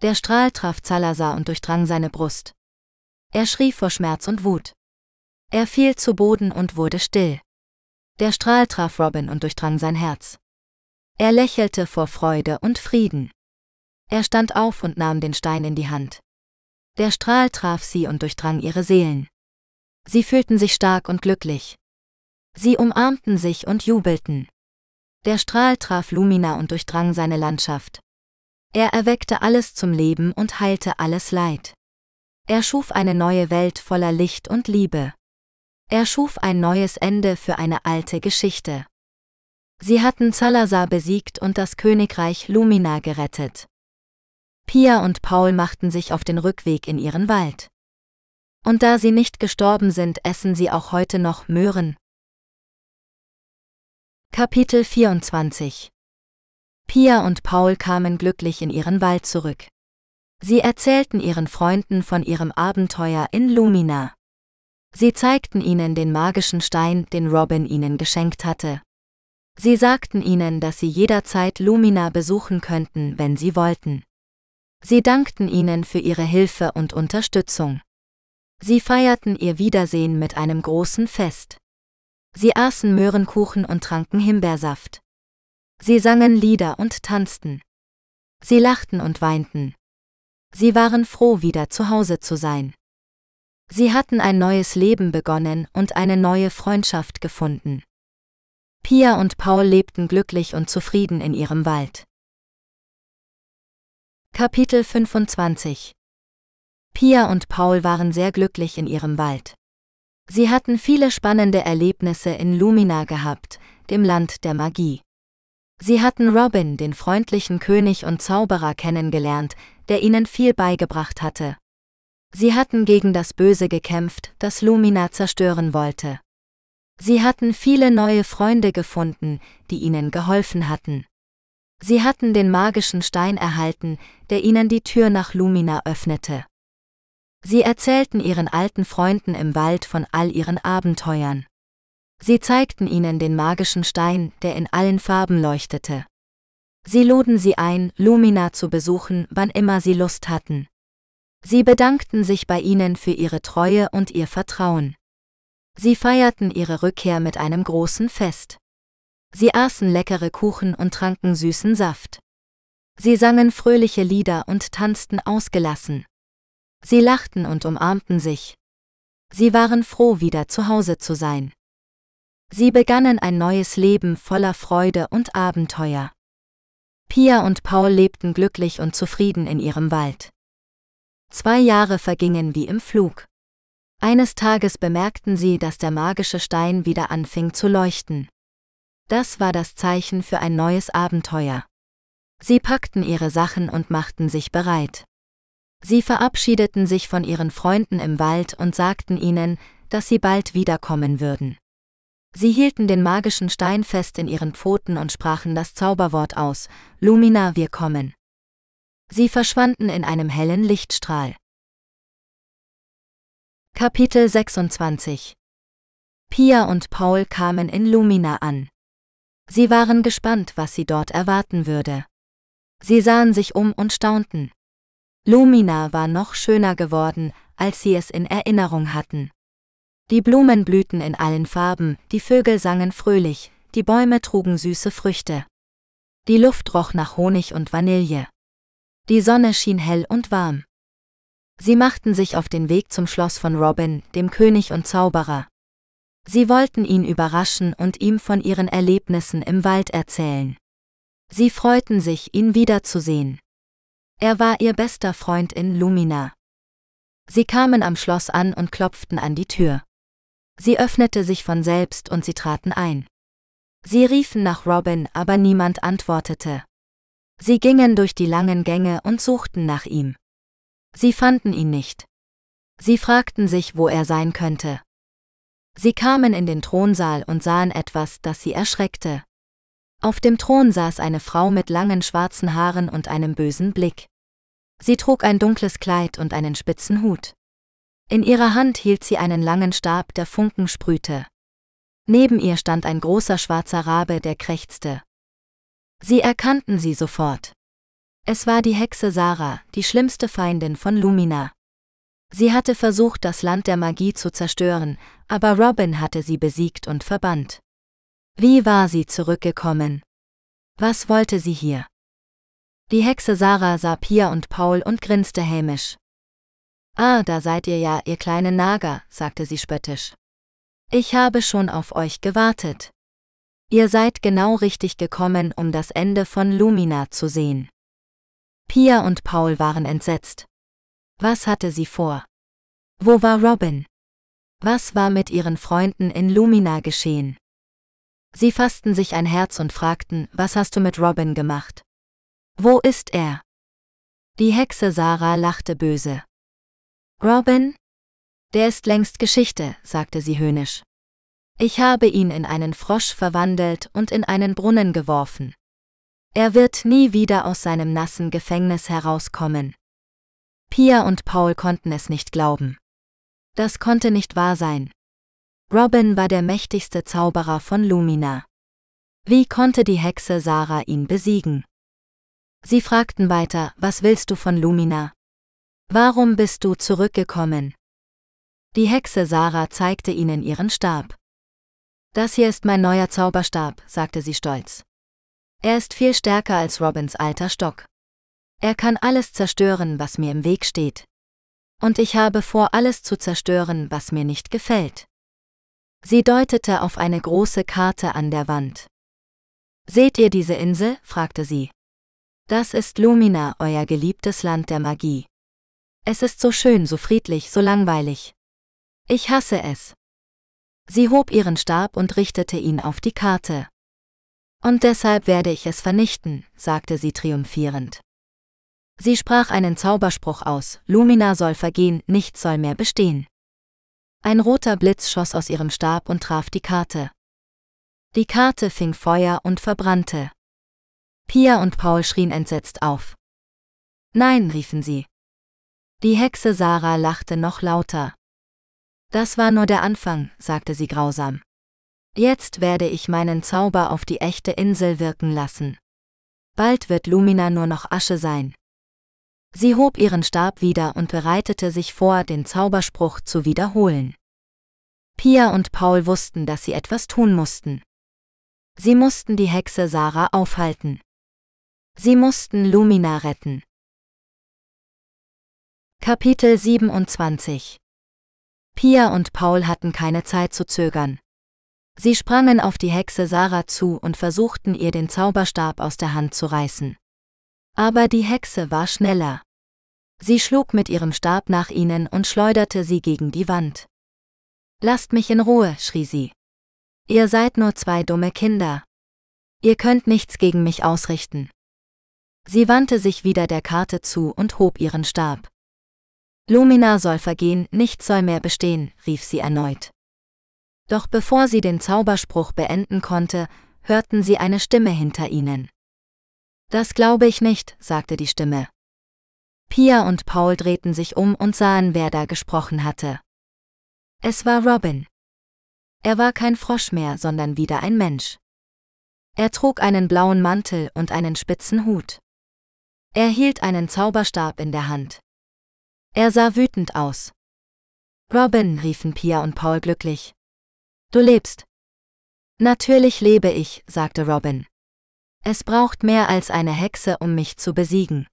[SPEAKER 1] Der Strahl traf Zalazar und durchdrang seine Brust. Er schrie vor Schmerz und Wut. Er fiel zu Boden und wurde still. Der Strahl traf Robin und durchdrang sein Herz. Er lächelte vor Freude und Frieden. Er stand auf und nahm den Stein in die Hand. Der Strahl traf sie und durchdrang ihre Seelen. Sie fühlten sich stark und glücklich. Sie umarmten sich und jubelten. Der Strahl traf Lumina und durchdrang seine Landschaft. Er erweckte alles zum Leben und heilte alles Leid. Er schuf eine neue Welt voller Licht und Liebe. Er schuf ein neues Ende für eine alte Geschichte. Sie hatten Salazar besiegt und das Königreich Lumina gerettet. Pia und Paul machten sich auf den Rückweg in ihren Wald. Und da sie nicht gestorben sind, essen sie auch heute noch Möhren. Kapitel 24 Pia und Paul kamen glücklich in ihren Wald zurück. Sie erzählten ihren Freunden von ihrem Abenteuer in Lumina. Sie zeigten ihnen den magischen Stein, den Robin ihnen geschenkt hatte. Sie sagten ihnen, dass sie jederzeit Lumina besuchen könnten, wenn sie wollten. Sie dankten ihnen für ihre Hilfe und Unterstützung. Sie feierten ihr Wiedersehen mit einem großen Fest. Sie aßen Möhrenkuchen und tranken Himbeersaft. Sie sangen Lieder und tanzten. Sie lachten und weinten. Sie waren froh, wieder zu Hause zu sein. Sie hatten ein neues Leben begonnen und eine neue Freundschaft gefunden. Pia und Paul lebten glücklich und zufrieden in ihrem Wald. Kapitel 25 Pia und Paul waren sehr glücklich in ihrem Wald. Sie hatten viele spannende Erlebnisse in Lumina gehabt, dem Land der Magie. Sie hatten Robin, den freundlichen König und Zauberer, kennengelernt, der ihnen viel beigebracht hatte. Sie hatten gegen das Böse gekämpft, das Lumina zerstören wollte. Sie hatten viele neue Freunde gefunden, die ihnen geholfen hatten. Sie hatten den magischen Stein erhalten, der ihnen die Tür nach Lumina öffnete. Sie erzählten ihren alten Freunden im Wald von all ihren Abenteuern. Sie zeigten ihnen den magischen Stein, der in allen Farben leuchtete. Sie luden sie ein, Lumina zu besuchen, wann immer sie Lust hatten. Sie bedankten sich bei ihnen für ihre Treue und ihr Vertrauen. Sie feierten ihre Rückkehr mit einem großen Fest. Sie aßen leckere Kuchen und tranken süßen Saft. Sie sangen fröhliche Lieder und tanzten ausgelassen. Sie lachten und umarmten sich. Sie waren froh, wieder zu Hause zu sein. Sie begannen ein neues Leben voller Freude und Abenteuer. Pia und Paul lebten glücklich und zufrieden in ihrem Wald. Zwei Jahre vergingen wie im Flug. Eines Tages bemerkten sie, dass der magische Stein wieder anfing zu leuchten. Das war das Zeichen für ein neues Abenteuer. Sie packten ihre Sachen und machten sich bereit. Sie verabschiedeten sich von ihren Freunden im Wald und sagten ihnen, dass sie bald wiederkommen würden. Sie hielten den magischen Stein fest in ihren Pfoten und sprachen das Zauberwort aus, Lumina, wir kommen. Sie verschwanden in einem hellen Lichtstrahl. Kapitel 26 Pia und Paul kamen in Lumina an. Sie waren gespannt, was sie dort erwarten würde. Sie sahen sich um und staunten. Lumina war noch schöner geworden, als sie es in Erinnerung hatten. Die Blumen blühten in allen Farben, die Vögel sangen fröhlich, die Bäume trugen süße Früchte. Die Luft roch nach Honig und Vanille. Die Sonne schien hell und warm. Sie machten sich auf den Weg zum Schloss von Robin, dem König und Zauberer. Sie wollten ihn überraschen und ihm von ihren Erlebnissen im Wald erzählen. Sie freuten sich, ihn wiederzusehen. Er war ihr bester Freund in Lumina. Sie kamen am Schloss an und klopften an die Tür. Sie öffnete sich von selbst und sie traten ein. Sie riefen nach Robin, aber niemand antwortete. Sie gingen durch die langen Gänge und suchten nach ihm. Sie fanden ihn nicht. Sie fragten sich, wo er sein könnte. Sie kamen in den Thronsaal und sahen etwas, das sie erschreckte. Auf dem Thron saß eine Frau mit langen schwarzen Haaren und einem bösen Blick. Sie trug ein dunkles Kleid und einen spitzen Hut. In ihrer Hand hielt sie einen langen Stab, der Funken sprühte. Neben ihr stand ein großer schwarzer Rabe, der krächzte. Sie erkannten sie sofort. Es war die Hexe Sarah, die schlimmste Feindin von Lumina. Sie hatte versucht, das Land der Magie zu zerstören, aber Robin hatte sie besiegt und verbannt. Wie war sie zurückgekommen? Was wollte sie hier? Die Hexe Sarah sah Pia und Paul und grinste hämisch. Ah, da seid ihr ja, ihr kleinen Nager, sagte sie spöttisch. Ich habe schon auf euch gewartet. Ihr seid genau richtig gekommen, um das Ende von Lumina zu sehen. Pia und Paul waren entsetzt. Was hatte sie vor? Wo war Robin? Was war mit ihren Freunden in Lumina geschehen? Sie fassten sich ein Herz und fragten, was hast du mit Robin gemacht? Wo ist er? Die Hexe Sarah lachte böse. Robin? Der ist längst Geschichte, sagte sie höhnisch. Ich habe ihn in einen Frosch verwandelt und in einen Brunnen geworfen. Er wird nie wieder aus seinem nassen Gefängnis herauskommen. Pia und Paul konnten es nicht glauben. Das konnte nicht wahr sein. Robin war der mächtigste Zauberer von Lumina. Wie konnte die Hexe Sarah ihn besiegen? Sie fragten weiter, was willst du von Lumina? Warum bist du zurückgekommen? Die Hexe Sarah zeigte ihnen ihren Stab. Das hier ist mein neuer Zauberstab, sagte sie stolz. Er ist viel stärker als Robins alter Stock. Er kann alles zerstören, was mir im Weg steht. Und ich habe vor, alles zu zerstören, was mir nicht gefällt. Sie deutete auf eine große Karte an der Wand. Seht ihr diese Insel? fragte sie. Das ist Lumina, euer geliebtes Land der Magie. Es ist so schön, so friedlich, so langweilig. Ich hasse es. Sie hob ihren Stab und richtete ihn auf die Karte. Und deshalb werde ich es vernichten, sagte sie triumphierend. Sie sprach einen Zauberspruch aus, Lumina soll vergehen, nichts soll mehr bestehen. Ein roter Blitz schoss aus ihrem Stab und traf die Karte. Die Karte fing Feuer und verbrannte. Pia und Paul schrien entsetzt auf. Nein, riefen sie, die Hexe Sarah lachte noch lauter. Das war nur der Anfang, sagte sie grausam. Jetzt werde ich meinen Zauber auf die echte Insel wirken lassen. Bald wird Lumina nur noch Asche sein. Sie hob ihren Stab wieder und bereitete sich vor, den Zauberspruch zu wiederholen. Pia und Paul wussten, dass sie etwas tun mussten. Sie mussten die Hexe Sarah aufhalten. Sie mussten Lumina retten. Kapitel 27 Pia und Paul hatten keine Zeit zu zögern. Sie sprangen auf die Hexe Sarah zu und versuchten ihr den Zauberstab aus der Hand zu reißen. Aber die Hexe war schneller. Sie schlug mit ihrem Stab nach ihnen und schleuderte sie gegen die Wand. Lasst mich in Ruhe, schrie sie. Ihr seid nur zwei dumme Kinder. Ihr könnt nichts gegen mich ausrichten. Sie wandte sich wieder der Karte zu und hob ihren Stab. Lumina soll vergehen, nichts soll mehr bestehen, rief sie erneut. Doch bevor sie den Zauberspruch beenden konnte, hörten sie eine Stimme hinter ihnen. Das glaube ich nicht, sagte die Stimme. Pia und Paul drehten sich um und sahen, wer da gesprochen hatte. Es war Robin. Er war kein Frosch mehr, sondern wieder ein Mensch. Er trug einen blauen Mantel und einen spitzen Hut. Er hielt einen Zauberstab in der Hand. Er sah wütend aus. Robin, riefen Pia und Paul glücklich. Du lebst. Natürlich lebe ich, sagte Robin. Es braucht mehr als eine Hexe, um mich zu besiegen.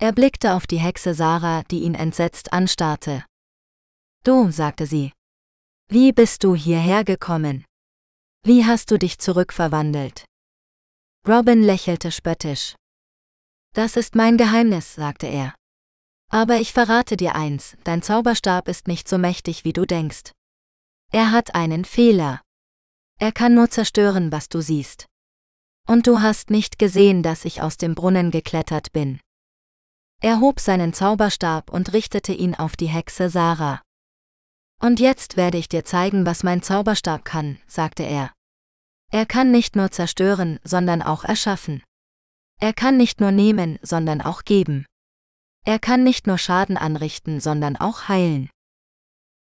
[SPEAKER 1] Er blickte auf die Hexe Sarah, die ihn entsetzt anstarrte. Du, sagte sie. Wie bist du hierher gekommen? Wie hast du dich zurückverwandelt? Robin lächelte spöttisch. Das ist mein Geheimnis, sagte er. Aber ich verrate dir eins, dein Zauberstab ist nicht so mächtig, wie du denkst. Er hat einen Fehler. Er kann nur zerstören, was du siehst. Und du hast nicht gesehen, dass ich aus dem Brunnen geklettert bin. Er hob seinen Zauberstab und richtete ihn auf die Hexe Sarah. Und jetzt werde ich dir zeigen, was mein Zauberstab kann, sagte er. Er kann nicht nur zerstören, sondern auch erschaffen. Er kann nicht nur nehmen, sondern auch geben. Er kann nicht nur Schaden anrichten, sondern auch heilen.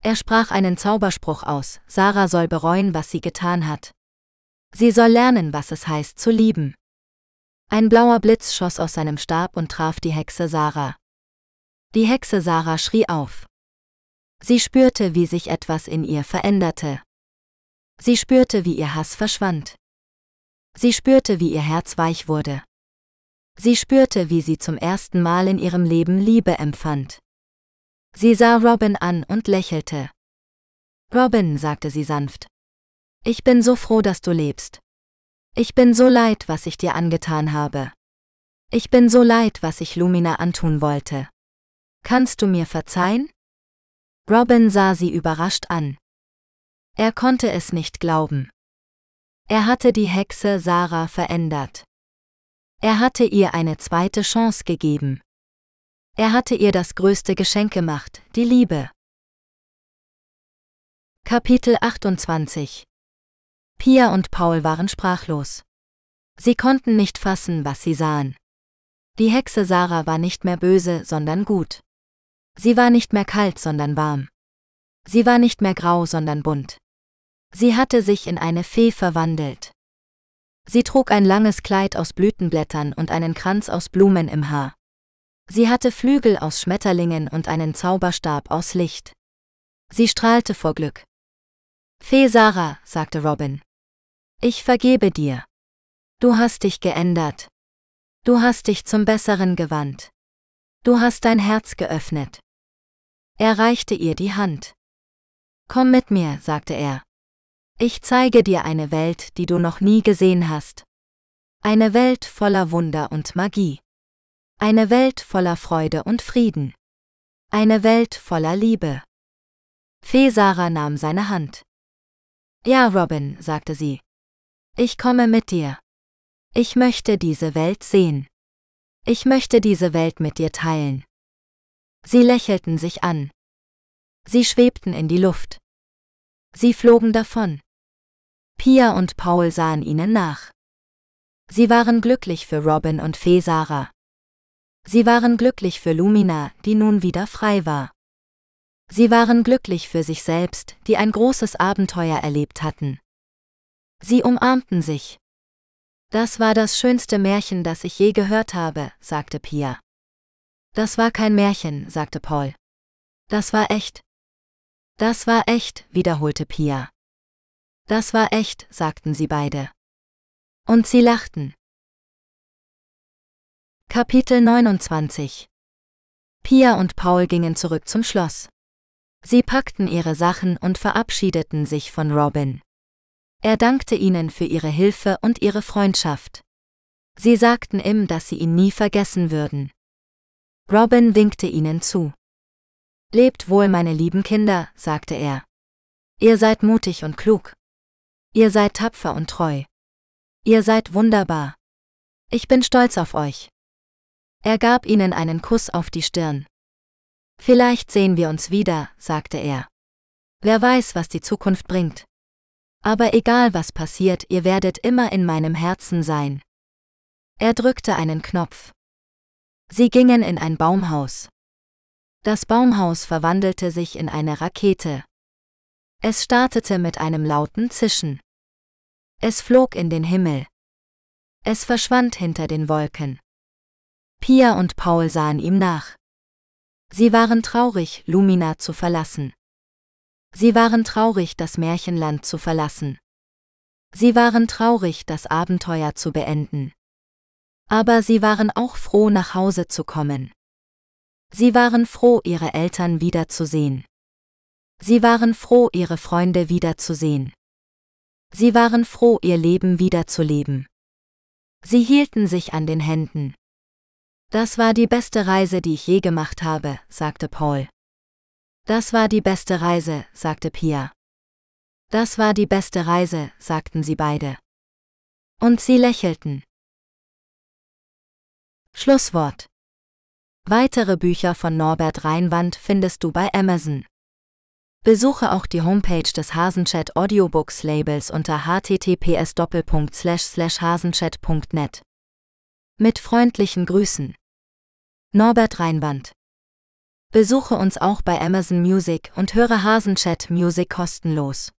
[SPEAKER 1] Er sprach einen Zauberspruch aus, Sarah soll bereuen, was sie getan hat. Sie soll lernen, was es heißt zu lieben. Ein blauer Blitz schoss aus seinem Stab und traf die Hexe Sarah. Die Hexe Sarah schrie auf. Sie spürte, wie sich etwas in ihr veränderte. Sie spürte, wie ihr Hass verschwand. Sie spürte, wie ihr Herz weich wurde. Sie spürte, wie sie zum ersten Mal in ihrem Leben Liebe empfand. Sie sah Robin an und lächelte. Robin, sagte sie sanft. Ich bin so froh, dass du lebst. Ich bin so leid, was ich dir angetan habe. Ich bin so leid, was ich Lumina antun wollte. Kannst du mir verzeihen? Robin sah sie überrascht an. Er konnte es nicht glauben. Er hatte die Hexe Sarah verändert. Er hatte ihr eine zweite Chance gegeben. Er hatte ihr das größte Geschenk gemacht, die Liebe. Kapitel 28 Pia und Paul waren sprachlos. Sie konnten nicht fassen, was sie sahen. Die Hexe Sarah war nicht mehr böse, sondern gut. Sie war nicht mehr kalt, sondern warm. Sie war nicht mehr grau, sondern bunt. Sie hatte sich in eine Fee verwandelt. Sie trug ein langes Kleid aus Blütenblättern und einen Kranz aus Blumen im Haar. Sie hatte Flügel aus Schmetterlingen und einen Zauberstab aus Licht. Sie strahlte vor Glück. Fee Sarah, sagte Robin. Ich vergebe dir. Du hast dich geändert. Du hast dich zum Besseren gewandt. Du hast dein Herz geöffnet. Er reichte ihr die Hand. Komm mit mir, sagte er. Ich zeige dir eine Welt, die du noch nie gesehen hast. Eine Welt voller Wunder und Magie. Eine Welt voller Freude und Frieden. Eine Welt voller Liebe. Fee Sarah nahm seine Hand. Ja, Robin, sagte sie. Ich komme mit dir. Ich möchte diese Welt sehen. Ich möchte diese Welt mit dir teilen. Sie lächelten sich an. Sie schwebten in die Luft. Sie flogen davon. Pia und Paul sahen ihnen nach. Sie waren glücklich für Robin und Fee Sarah. Sie waren glücklich für Lumina, die nun wieder frei war. Sie waren glücklich für sich selbst, die ein großes Abenteuer erlebt hatten. Sie umarmten sich. Das war das schönste Märchen, das ich je gehört habe, sagte Pia. Das war kein Märchen, sagte Paul. Das war echt. Das war echt, wiederholte Pia. Das war echt, sagten sie beide. Und sie lachten. Kapitel 29 Pia und Paul gingen zurück zum Schloss. Sie packten ihre Sachen und verabschiedeten sich von Robin. Er dankte ihnen für ihre Hilfe und ihre Freundschaft. Sie sagten ihm, dass sie ihn nie vergessen würden. Robin winkte ihnen zu. Lebt wohl, meine lieben Kinder, sagte er. Ihr seid mutig und klug. Ihr seid tapfer und treu. Ihr seid wunderbar. Ich bin stolz auf euch. Er gab ihnen einen Kuss auf die Stirn. Vielleicht sehen wir uns wieder, sagte er. Wer weiß, was die Zukunft bringt. Aber egal was passiert, ihr werdet immer in meinem Herzen sein. Er drückte einen Knopf. Sie gingen in ein Baumhaus. Das Baumhaus verwandelte sich in eine Rakete. Es startete mit einem lauten Zischen. Es flog in den Himmel. Es verschwand hinter den Wolken. Pia und Paul sahen ihm nach. Sie waren traurig, Lumina zu verlassen. Sie waren traurig, das Märchenland zu verlassen. Sie waren traurig, das Abenteuer zu beenden. Aber sie waren auch froh, nach Hause zu kommen. Sie waren froh, ihre Eltern wiederzusehen. Sie waren froh, ihre Freunde wiederzusehen. Sie waren froh, ihr Leben wiederzuleben. Sie hielten sich an den Händen. Das war die beste Reise, die ich je gemacht habe, sagte Paul. Das war die beste Reise, sagte Pia. Das war die beste Reise, sagten sie beide. Und sie lächelten. Schlusswort. Weitere Bücher von Norbert Reinwand findest du bei Amazon. Besuche auch die Homepage des Hasenchat Audiobooks Labels unter https://hasenchat.net. Mit freundlichen Grüßen. Norbert Reinwand Besuche uns auch bei Amazon Music und höre Hasenchat Music kostenlos.